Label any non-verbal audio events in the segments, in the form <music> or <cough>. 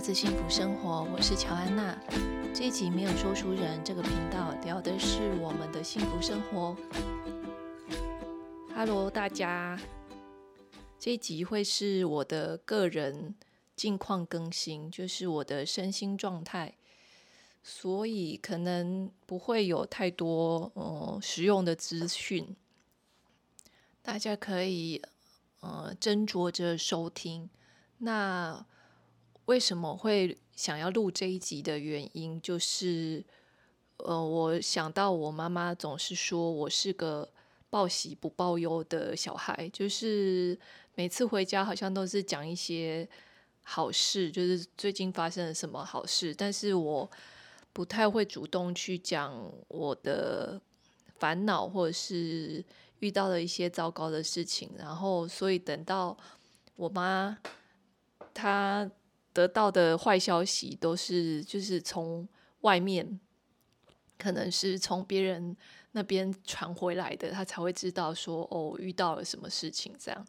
鸭子幸福生活，我是乔安娜。这一集没有说书人，这个频道聊的是我们的幸福生活。Hello，大家，这一集会是我的个人近况更新，就是我的身心状态，所以可能不会有太多嗯实用的资讯，大家可以呃斟酌着收听。那为什么会想要录这一集的原因，就是，呃，我想到我妈妈总是说我是个报喜不报忧的小孩，就是每次回家好像都是讲一些好事，就是最近发生了什么好事，但是我不太会主动去讲我的烦恼或者是遇到了一些糟糕的事情，然后所以等到我妈她。得到的坏消息都是就是从外面，可能是从别人那边传回来的，他才会知道说哦，遇到了什么事情这样。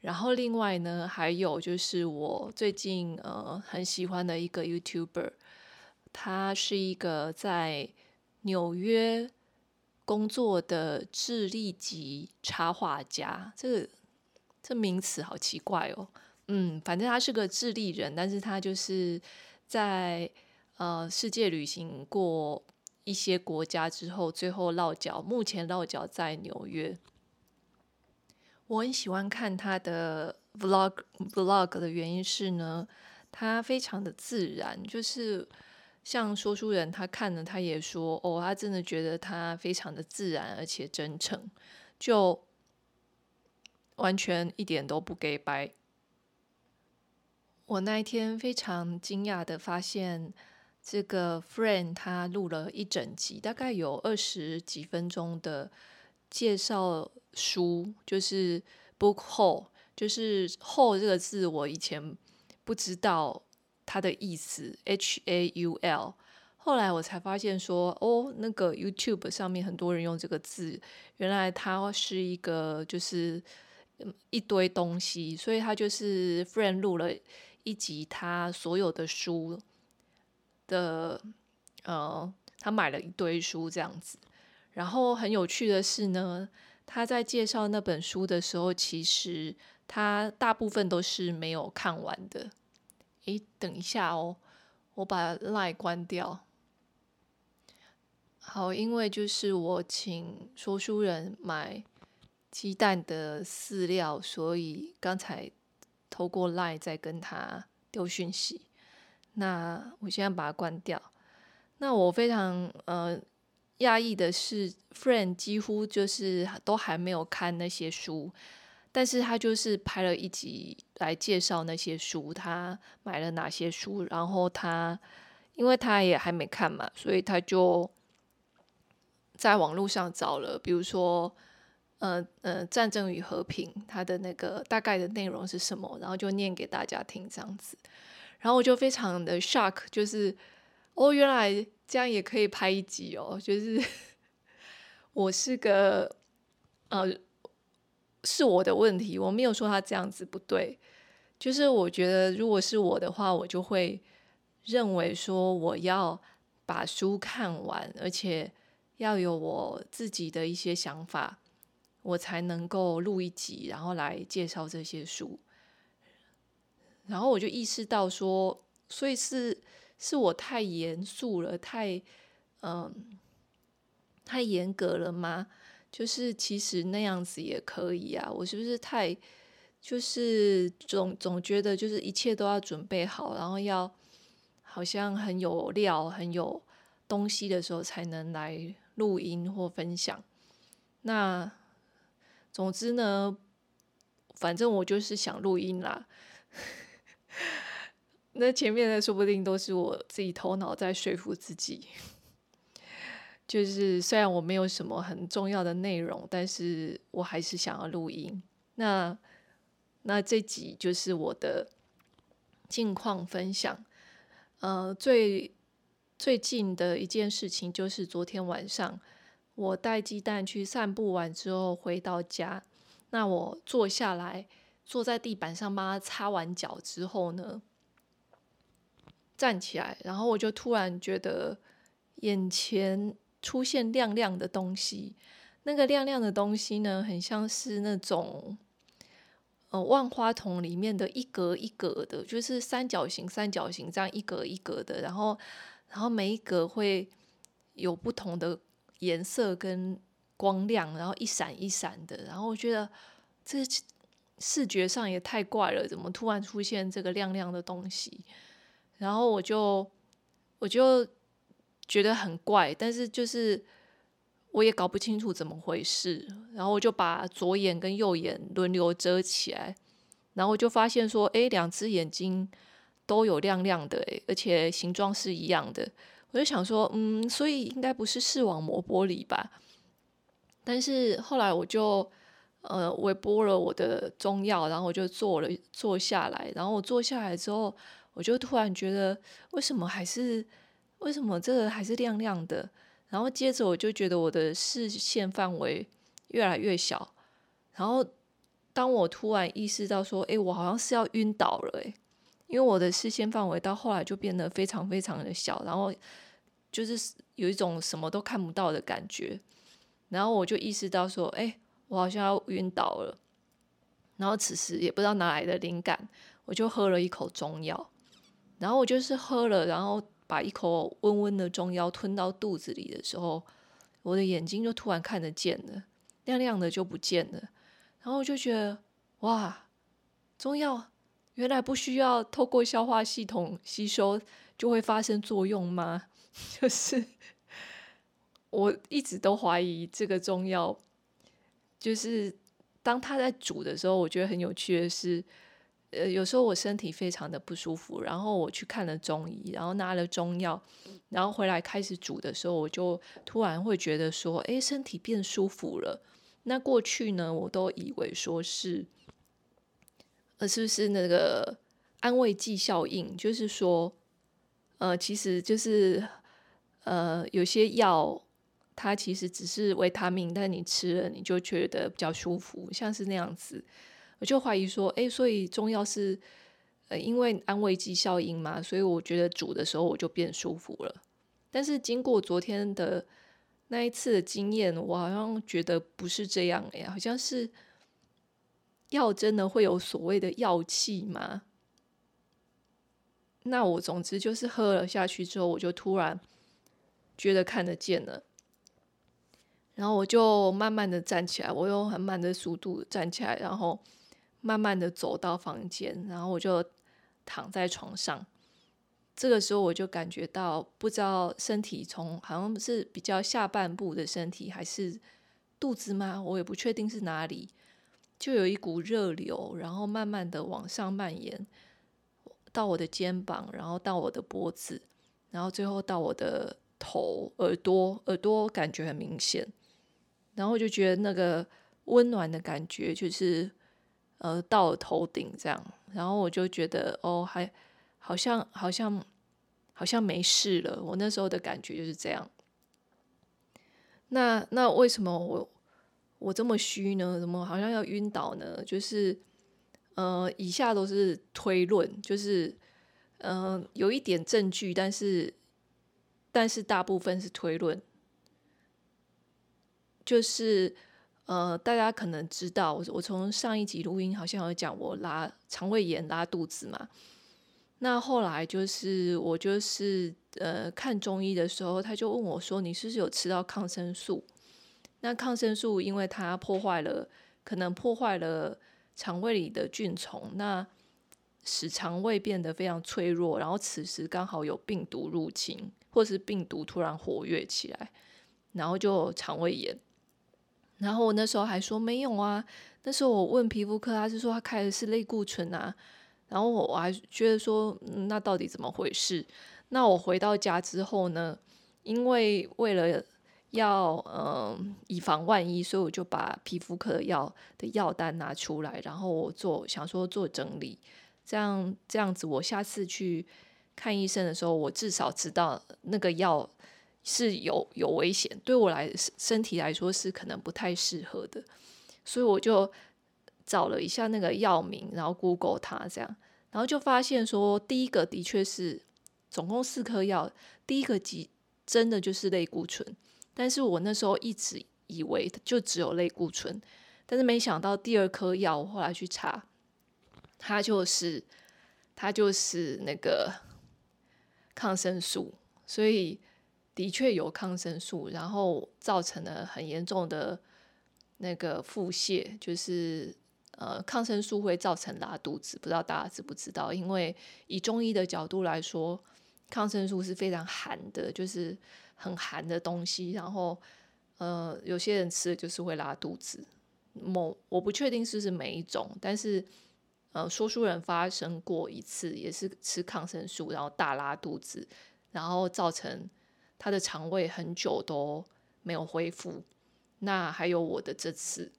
然后另外呢，还有就是我最近呃很喜欢的一个 YouTuber，他是一个在纽约工作的智利籍插画家，这个这名词好奇怪哦。嗯，反正他是个智利人，但是他就是在呃世界旅行过一些国家之后，最后落脚，目前落脚在纽约。我很喜欢看他的 vlog vlog 的原因是呢，他非常的自然，就是像说书人，他看了他也说，哦，他真的觉得他非常的自然而且真诚，就完全一点都不给白。我那一天非常惊讶的发现，这个 friend 他录了一整集，大概有二十几分钟的介绍书，就是 book haul，就是 haul 这个字我以前不知道它的意思，H A U L，后来我才发现说，哦，那个 YouTube 上面很多人用这个字，原来它是一个就是一堆东西，所以他就是 friend 录了。一集他所有的书的，呃，他买了一堆书这样子。然后很有趣的是呢，他在介绍那本书的时候，其实他大部分都是没有看完的。诶，等一下哦，我把 lie 关掉。好，因为就是我请说书人买鸡蛋的饲料，所以刚才。透过 Line 再跟他丢讯息，那我现在把它关掉。那我非常呃讶异的是，Friend 几乎就是都还没有看那些书，但是他就是拍了一集来介绍那些书，他买了哪些书，然后他因为他也还没看嘛，所以他就在网络上找了，比如说。呃呃，战争与和平，它的那个大概的内容是什么？然后就念给大家听这样子，然后我就非常的 shock，就是哦，原来这样也可以拍一集哦，就是 <laughs> 我是个呃，是我的问题，我没有说他这样子不对，就是我觉得如果是我的话，我就会认为说我要把书看完，而且要有我自己的一些想法。我才能够录一集，然后来介绍这些书。然后我就意识到说，所以是是我太严肃了，太嗯太严格了吗？就是其实那样子也可以啊。我是不是太就是总总觉得就是一切都要准备好，然后要好像很有料、很有东西的时候才能来录音或分享？那。总之呢，反正我就是想录音啦。<laughs> 那前面的说不定都是我自己头脑在说服自己。就是虽然我没有什么很重要的内容，但是我还是想要录音。那那这集就是我的近况分享。呃，最最近的一件事情就是昨天晚上。我带鸡蛋去散步完之后回到家，那我坐下来，坐在地板上帮他擦完脚之后呢，站起来，然后我就突然觉得眼前出现亮亮的东西。那个亮亮的东西呢，很像是那种呃万花筒里面的一格一格的，就是三角形、三角形这样一格一格的，然后然后每一格会有不同的颜色跟光亮，然后一闪一闪的。然后我觉得这视觉上也太怪了，怎么突然出现这个亮亮的东西？然后我就我就觉得很怪，但是就是。我也搞不清楚怎么回事，然后我就把左眼跟右眼轮流遮起来，然后我就发现说，哎，两只眼睛都有亮亮的，而且形状是一样的。我就想说，嗯，所以应该不是视网膜剥离吧？但是后来我就呃，微波了我的中药，然后我就坐了坐下来，然后我坐下来之后，我就突然觉得，为什么还是为什么这个还是亮亮的？然后接着我就觉得我的视线范围越来越小，然后当我突然意识到说，哎，我好像是要晕倒了，哎，因为我的视线范围到后来就变得非常非常的小，然后就是有一种什么都看不到的感觉，然后我就意识到说，哎，我好像要晕倒了，然后此时也不知道哪来的灵感，我就喝了一口中药，然后我就是喝了，然后。把一口温温的中药吞到肚子里的时候，我的眼睛就突然看得见了，亮亮的就不见了。然后我就觉得，哇，中药原来不需要透过消化系统吸收就会发生作用吗？<laughs> 就是我一直都怀疑这个中药，就是当它在煮的时候，我觉得很有趣的是。呃，有时候我身体非常的不舒服，然后我去看了中医，然后拿了中药，然后回来开始煮的时候，我就突然会觉得说，哎，身体变舒服了。那过去呢，我都以为说是，呃，是不是那个安慰剂效应？就是说，呃，其实就是，呃，有些药它其实只是维他命，但你吃了你就觉得比较舒服，像是那样子。我就怀疑说，哎，所以中药是呃因为安慰剂效应嘛，所以我觉得煮的时候我就变舒服了。但是经过昨天的那一次的经验，我好像觉得不是这样哎，好像是药真的会有所谓的药气吗？那我总之就是喝了下去之后，我就突然觉得看得见了，然后我就慢慢的站起来，我用很慢的速度站起来，然后。慢慢的走到房间，然后我就躺在床上。这个时候我就感觉到，不知道身体从好像是比较下半部的身体，还是肚子吗？我也不确定是哪里，就有一股热流，然后慢慢的往上蔓延到我的肩膀，然后到我的脖子，然后最后到我的头、耳朵，耳朵感觉很明显。然后我就觉得那个温暖的感觉就是。呃，到了头顶这样，然后我就觉得哦，还好像好像好像没事了。我那时候的感觉就是这样。那那为什么我我这么虚呢？怎么好像要晕倒呢？就是呃，以下都是推论，就是嗯、呃，有一点证据，但是但是大部分是推论，就是。呃，大家可能知道，我我从上一集录音好像有讲我拉肠胃炎拉肚子嘛。那后来就是我就是呃看中医的时候，他就问我说：“你是不是有吃到抗生素？”那抗生素因为它破坏了，可能破坏了肠胃里的菌丛，那使肠胃变得非常脆弱。然后此时刚好有病毒入侵，或是病毒突然活跃起来，然后就肠胃炎。然后我那时候还说没有啊，那时候我问皮肤科，他是说他开的是类固醇啊。然后我我还觉得说，那到底怎么回事？那我回到家之后呢，因为为了要嗯以防万一，所以我就把皮肤科的药的药单拿出来，然后我做想说做整理，这样这样子我下次去看医生的时候，我至少知道那个药。是有有危险，对我来身体来说是可能不太适合的，所以我就找了一下那个药名，然后 Google 它这样，然后就发现说，第一个的确是总共四颗药，第一个剂真的就是类固醇，但是我那时候一直以为就只有类固醇，但是没想到第二颗药，我后来去查，它就是它就是那个抗生素，所以的确有抗生素，然后造成了很严重的那个腹泻，就是。呃，抗生素会造成拉肚子，不知道大家知不知道？因为以中医的角度来说，抗生素是非常寒的，就是很寒的东西。然后，呃，有些人吃了就是会拉肚子。某我不确定是不是每一种，但是呃，说书人发生过一次，也是吃抗生素，然后大拉肚子，然后造成他的肠胃很久都没有恢复。那还有我的这次，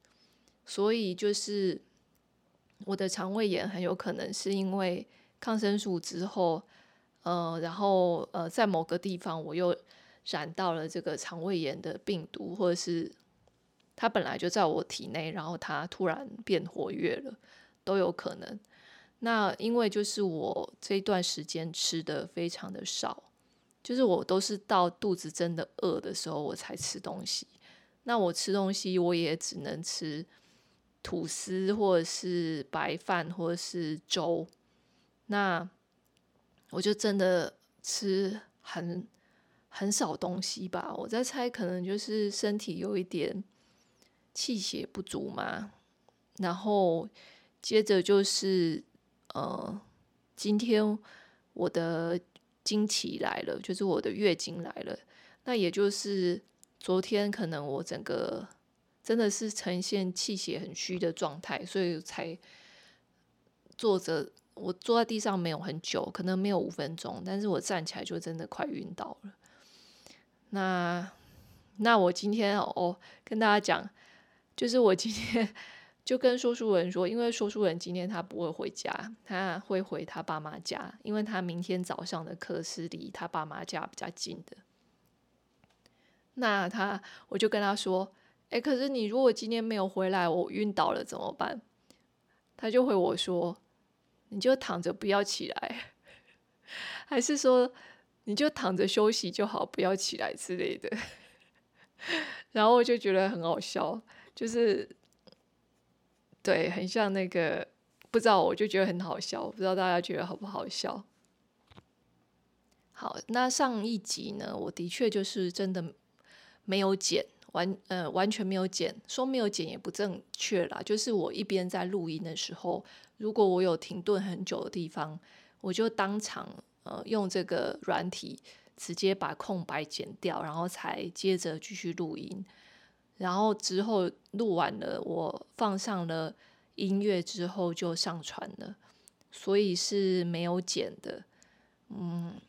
所以就是。我的肠胃炎很有可能是因为抗生素之后，呃，然后呃，在某个地方我又染到了这个肠胃炎的病毒，或者是它本来就在我体内，然后它突然变活跃了，都有可能。那因为就是我这段时间吃的非常的少，就是我都是到肚子真的饿的时候我才吃东西。那我吃东西我也只能吃。吐司或者是白饭或者是粥，那我就真的吃很很少东西吧。我在猜，可能就是身体有一点气血不足嘛。然后接着就是呃，今天我的经期来了，就是我的月经来了。那也就是昨天，可能我整个。真的是呈现气血很虚的状态，所以才坐着。我坐在地上没有很久，可能没有五分钟，但是我站起来就真的快晕倒了。那那我今天哦，跟大家讲，就是我今天就跟说书人说，因为说书人今天他不会回家，他会回他爸妈家，因为他明天早上的课是离他爸妈家比较近的。那他我就跟他说。哎，可是你如果今天没有回来，我晕倒了怎么办？他就回我说：“你就躺着不要起来，还是说你就躺着休息就好，不要起来之类的。<laughs> ”然后我就觉得很好笑，就是对，很像那个不知道，我就觉得很好笑，不知道大家觉得好不好笑？好，那上一集呢，我的确就是真的没有剪。完呃完全没有剪，说没有剪也不正确啦。就是我一边在录音的时候，如果我有停顿很久的地方，我就当场呃用这个软体直接把空白剪掉，然后才接着继续录音。然后之后录完了，我放上了音乐之后就上传了，所以是没有剪的。嗯，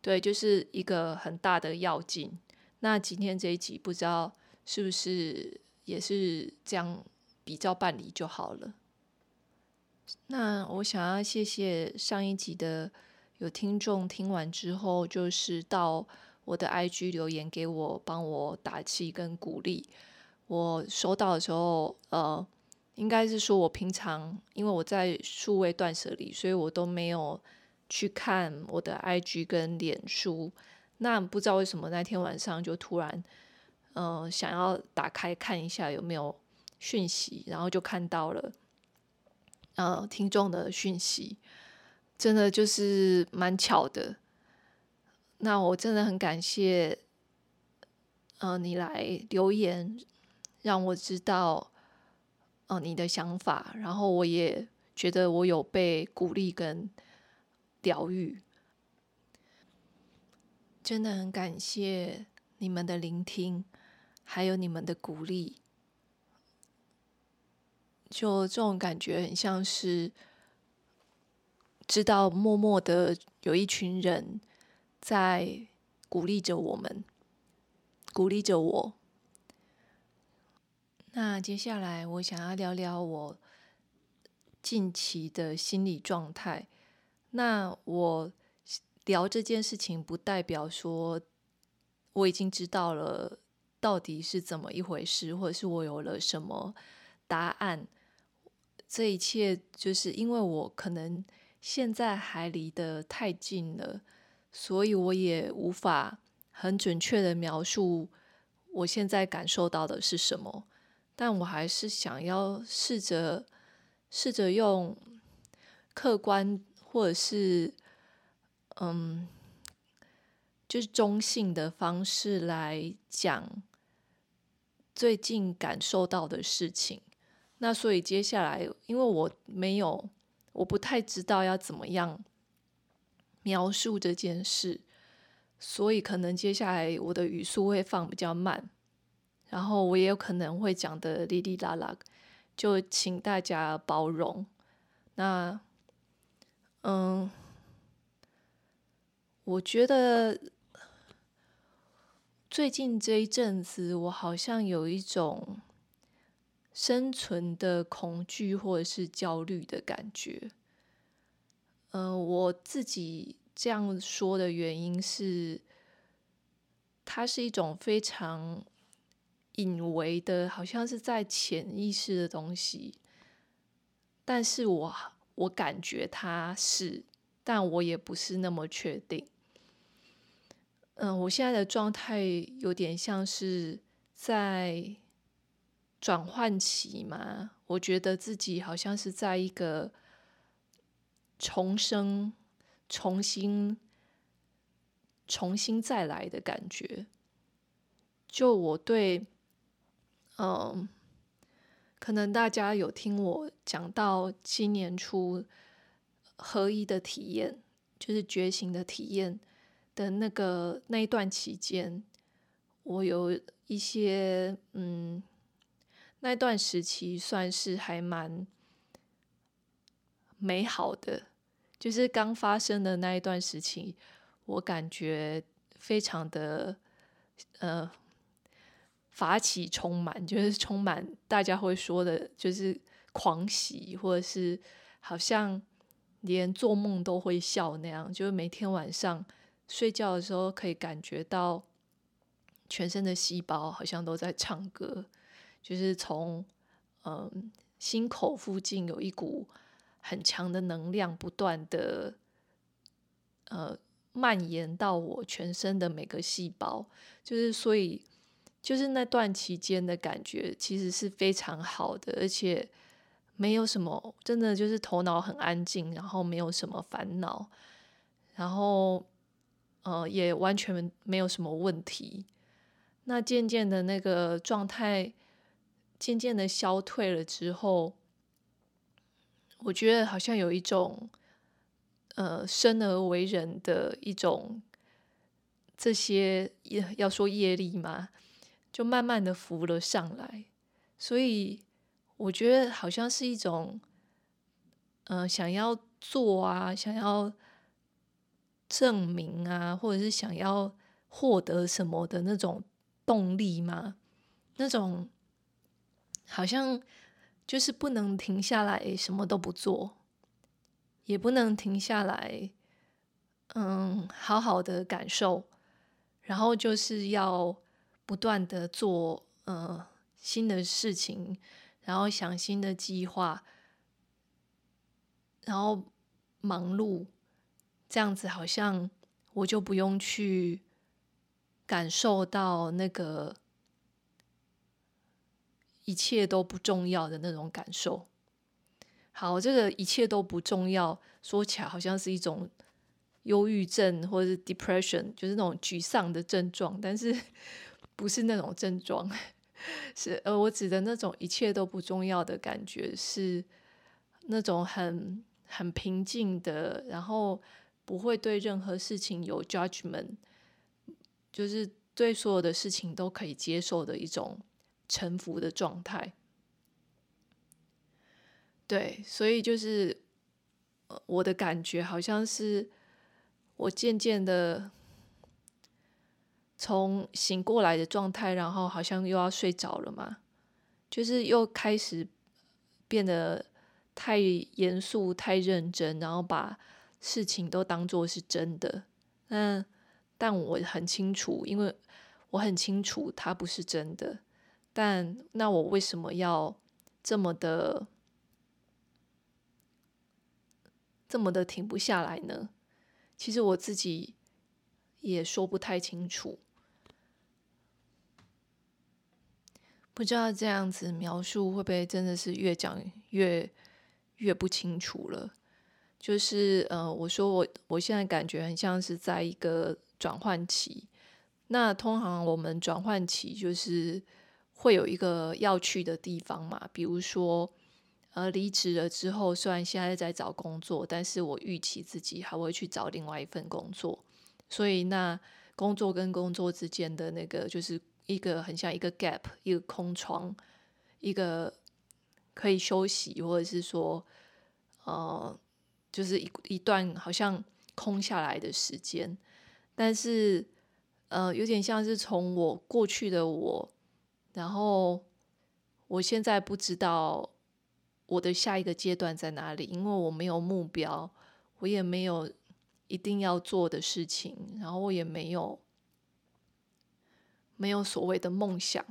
对，就是一个很大的要进。那今天这一集不知道是不是也是这样比照办理就好了。那我想要谢谢上一集的有听众听完之后，就是到我的 IG 留言给我，帮我打气跟鼓励。我收到的时候，呃，应该是说我平常因为我在数位断舍离，所以我都没有去看我的 IG 跟脸书。那不知道为什么那天晚上就突然，嗯、呃，想要打开看一下有没有讯息，然后就看到了，呃，听众的讯息，真的就是蛮巧的。那我真的很感谢，呃，你来留言，让我知道，呃，你的想法，然后我也觉得我有被鼓励跟疗愈。真的很感谢你们的聆听，还有你们的鼓励。就这种感觉，很像是知道默默的有一群人在鼓励着我们，鼓励着我。那接下来，我想要聊聊我近期的心理状态。那我。聊这件事情不代表说我已经知道了到底是怎么一回事，或者是我有了什么答案。这一切就是因为我可能现在还离得太近了，所以我也无法很准确的描述我现在感受到的是什么。但我还是想要试着试着用客观或者是嗯，就是中性的方式来讲最近感受到的事情。那所以接下来，因为我没有。我不太知道要怎么样描述这件事，所以可能接下来我的语速会放比较慢，然后我也有可能会讲得哩哩啦啦，就请大家包容。那，嗯，我觉得最近这一阵子，我好像有一种。生存的恐惧或者是焦虑的感觉，嗯、我自己这样说的原因是，它是一种非常隐微的，好像是在潜意识的东西，但是我我感觉它是，但我也不是那么确定。嗯、我现在的状态有点像是在。转换期嘛，我觉得自己好像是在一个重生、重新、重新再来的感觉。就我对，嗯，可能大家有听我讲到今年初合一的体验，就是觉醒的体验的那个那一段期间，我有一些嗯。那段时期算是还蛮美好的，就是刚发生的那一段时期，我感觉非常的呃法喜充满，就是充满大家会说的，就是狂喜，或者是好像连做梦都会笑那样，就是每天晚上睡觉的时候可以感觉到全身的细胞好像都在唱歌。就是从嗯心口附近有一股很强的能量，不断的呃蔓延到我全身的每个细胞。就是所以，就是那段期间的感觉其实是非常好的，而且没有什么，真的就是头脑很安静，然后没有什么烦恼，然后呃也完全没有什么问题。那渐渐的那个状态。渐渐的消退了之后，我觉得好像有一种，呃，生而为人的一种，这些要要说业力嘛，就慢慢的浮了上来。所以我觉得好像是一种，呃，想要做啊，想要证明啊，或者是想要获得什么的那种动力嘛，那种。好像就是不能停下来，什么都不做，也不能停下来，嗯，好好的感受，然后就是要不断的做，呃，新的事情，然后想新的计划，然后忙碌，这样子好像我就不用去感受到那个。一切都不重要的那种感受。好，这个一切都不重要，说起来好像是一种忧郁症或者是 depression，就是那种沮丧的症状，但是 <laughs> 不是那种症状。<laughs> 是呃，我指的那种一切都不重要的感觉，是那种很很平静的，然后不会对任何事情有 judgment，就是对所有的事情都可以接受的一种。臣服的状态，对，所以就是，我的感觉好像是，我渐渐的从醒过来的状态，然后好像又要睡着了嘛，就是又开始变得太严肃、太认真，然后把事情都当做是真的。嗯，但我很清楚，因为我很清楚它不是真的。但那我为什么要这么的这么的停不下来呢？其实我自己也说不太清楚，不知道这样子描述会不会真的是越讲越越不清楚了。就是呃，我说我我现在感觉很像是在一个转换期。那通常我们转换期就是会有一个要去的地方嘛，比如说呃离职了之后，虽然现在在找工作，但是我预期自己还会去找另外一份工作，所以那工作跟工作之间的那个就是一个很像一个 gap，一个空窗，一个可以休息或者是说呃。就是一一段好像空下来的时间，但是呃，有点像是从我过去的我，然后我现在不知道我的下一个阶段在哪里，因为我没有目标，我也没有一定要做的事情，然后我也没有没有所谓的梦想。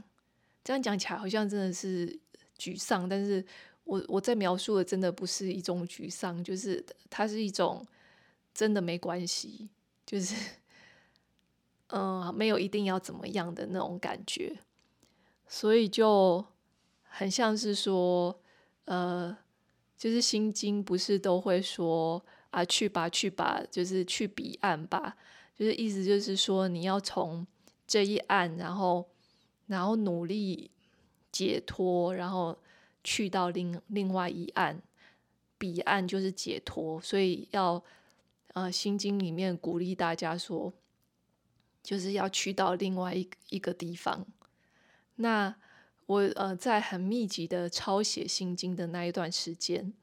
这样讲起来好像真的是沮丧，但是。我我在描述的真的不是一种沮丧，就是它是一种真的没关系，就是 <laughs> 嗯、没有一定要怎么样的那种感觉，所以就很像是说，呃，就是心经不是都会说啊，去吧去吧，就是去彼岸吧，就是意思就是说你要从这一岸，然后然后努力解脱，然后。去到另另外一岸，彼岸就是解脱，所以要呃《心经》里面鼓励大家说，就是要去到另外一一个地方。那我呃在很密集的抄写《心经》的那一段时间，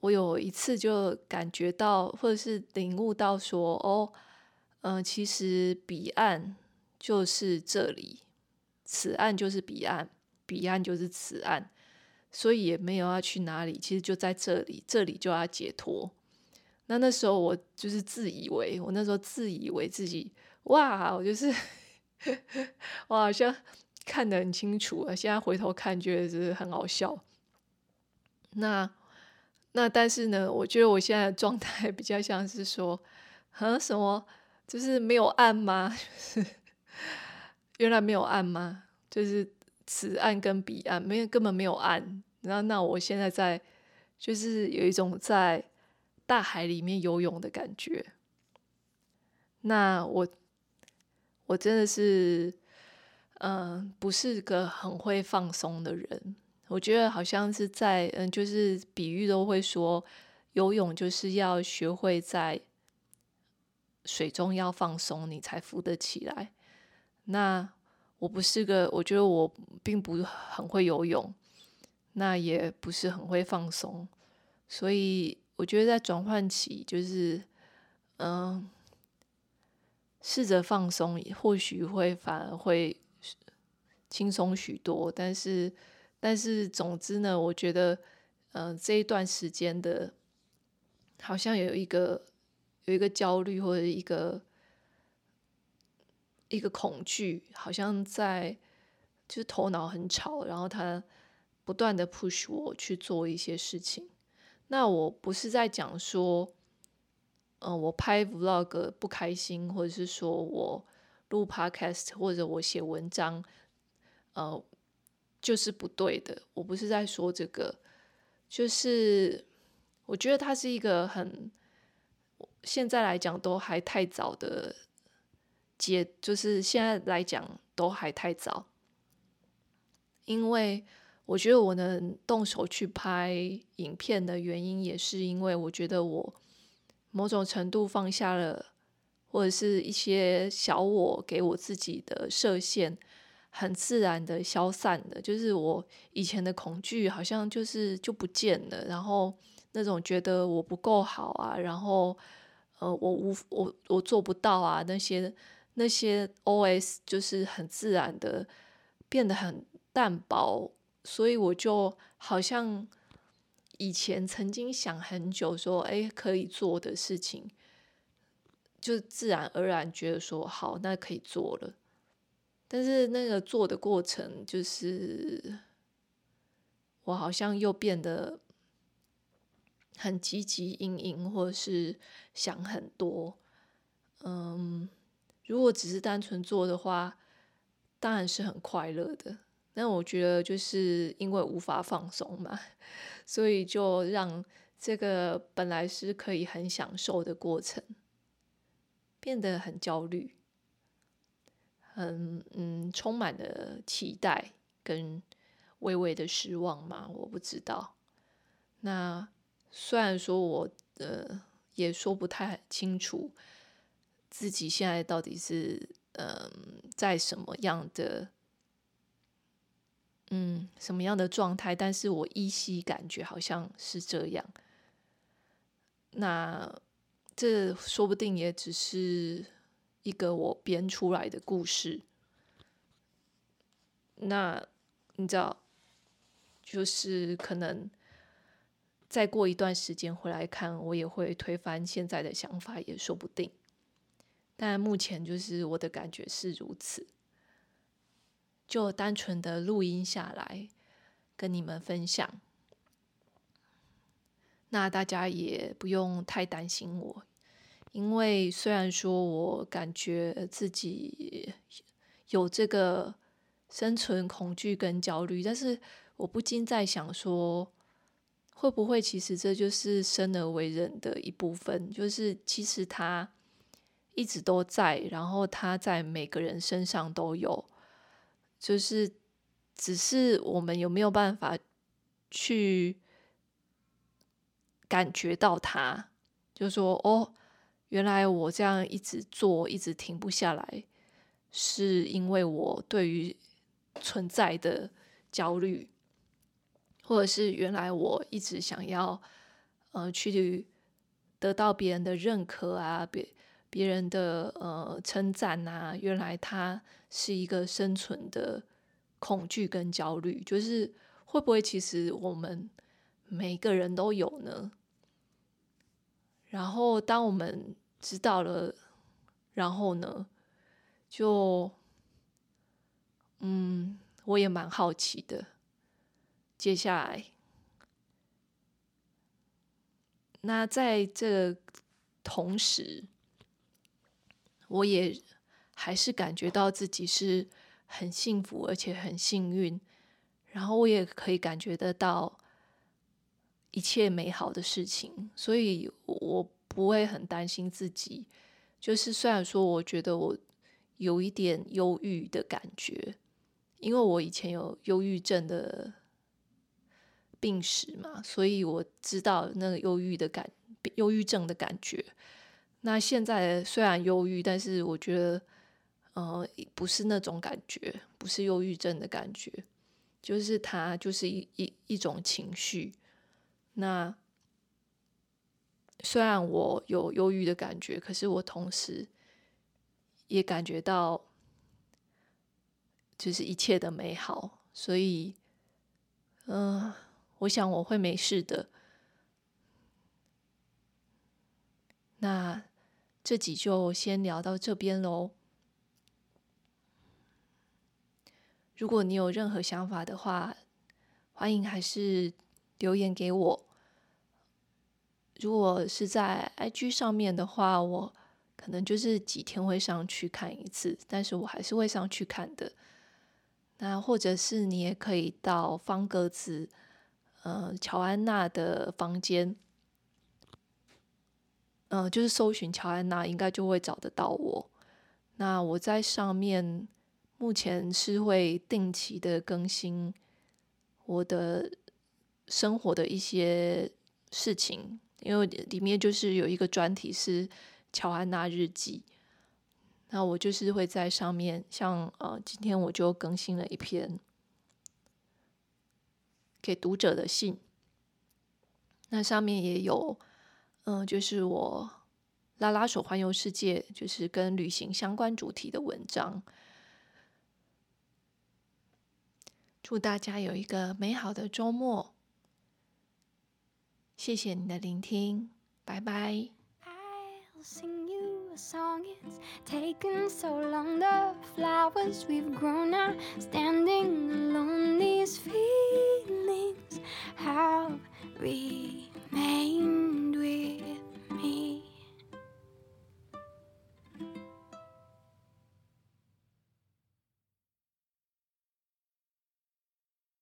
我有一次就感觉到，或者是领悟到说，哦，嗯、呃，其实彼岸就是这里，此岸就是彼岸，彼岸就是此岸。所以也没有要去哪里，其实就在这里，这里就要解脱。那那时候我就是自以为，我那时候自以为自己哇，我就是 <laughs> 我好像看得很清楚啊。现在回头看，觉得是很好笑。那那但是呢，我觉得我现在的状态比较像是说，啊什么，就是没有岸吗？<laughs> 原来没有岸吗？就是。此岸跟彼岸没有，根本没有岸。然后，那我现在在，就是有一种在大海里面游泳的感觉。那我，我真的是，呃，不是个很会放松的人。我觉得好像是在，嗯，就是比喻都会说，游泳就是要学会在水中要放松，你才浮得起来。那。我不是个，我觉得我并不很会游泳，那也不是很会放松，所以我觉得在转换期，就是嗯，试着放松，或许会反而会轻松许多。但是，但是总之呢，我觉得嗯，这一段时间的，好像有一个有一个焦虑或者一个。一个恐惧，好像在就是头脑很吵，然后他不断的 push 我去做一些事情。那我不是在讲说，嗯、我拍 vlog 不开心，或者是说我录 podcast 或者我写文章，呃，就是不对的。我不是在说这个，就是我觉得它是一个很现在来讲都还太早的。解就是现在来讲都还太早，因为我觉得我能动手去拍影片的原因，也是因为我觉得我某种程度放下了，或者是一些小我给我自己的设限，很自然的消散的，就是我以前的恐惧好像就是就不见了，然后那种觉得我不够好啊，然后呃我无我我做不到啊那些。那些 OS 就是很自然的变得很淡薄，所以我就好像以前曾经想很久说，哎，可以做的事情，就自然而然觉得说好，那可以做了。但是那个做的过程，就是我好像又变得很积极、阴影，或是想很多。嗯，如果只是单纯做的话，当然是很快乐的。但我觉得就是因为无法放松嘛，<laughs> 所以就让这个本来是可以很享受的过程，变得很焦虑，很嗯，充满了期待跟微微的失望嘛，我不知道。那虽然说我呃也说不太清楚自己现在到底是嗯、在什么样的嗯什么样的状态，但是我依稀感觉好像是这样。那这说不定也只是一个我编出来的故事。那你知道，就是可能。再过一段时间回来看，我也会推翻现在的想法，也说不定。但目前就是我的感觉是如此，就单纯的录音下来跟你们分享。那大家也不用太担心我，因为虽然说我感觉自己有这个生存恐惧跟焦虑，但是我不禁在想说。会不会其实这就是生而为人的一部分？就是其实他一直都在，然后他在每个人身上都有，就是只是我们有没有办法去感觉到他？就说哦，原来我这样一直做，一直停不下来，是因为我对于存在的焦虑。或者是原来我一直想要，呃，去得到别人的认可啊，别别人的呃称赞啊，原来他是一个生存的恐惧跟焦虑，就是会不会其实我们每个人都有呢？然后当我们知道了，然后呢，就，嗯，我也蛮好奇的。接下来，那在这同时，我也还是感觉到自己是很幸福，而且很幸运。然后我也可以感觉得到一切美好的事情，所以我不会很担心自己。就是虽然说，我觉得我有一点忧郁的感觉，因为我以前有忧郁症的。病史嘛，所以我知道那个忧郁的感，忧郁症的感觉。那现在虽然忧郁，但是我觉得，呃，不是那种感觉，不是忧郁症的感觉，就是它就是一一一种情绪。那虽然我有忧郁的感觉，可是我同时也感觉到，就是一切的美好。所以，嗯、我想我会没事的。那这集就先聊到这边喽。如果你有任何想法的话，欢迎还是留言给我。如果是在 IG 上面的话，我可能就是几天会上去看一次，但是我还是会上去看的。那或者是你也可以到方格子。呃，乔安娜的房间，嗯、就是搜寻乔安娜，应该就会找得到我。那我在上面目前是会定期的更新我的生活的一些事情，因为里面就是有一个专题是乔安娜日记。那我就是会在上面，像呃，今天我就更新了一篇。给读者的信，那上面也有，嗯，就是我拉拉手环游世界，就是跟旅行相关主题的文章。祝大家有一个美好的周末，谢谢你的聆听，拜拜。I'll you a song. It's taken so long. The flowers we've grown are standing alone. These feelings have remained with me.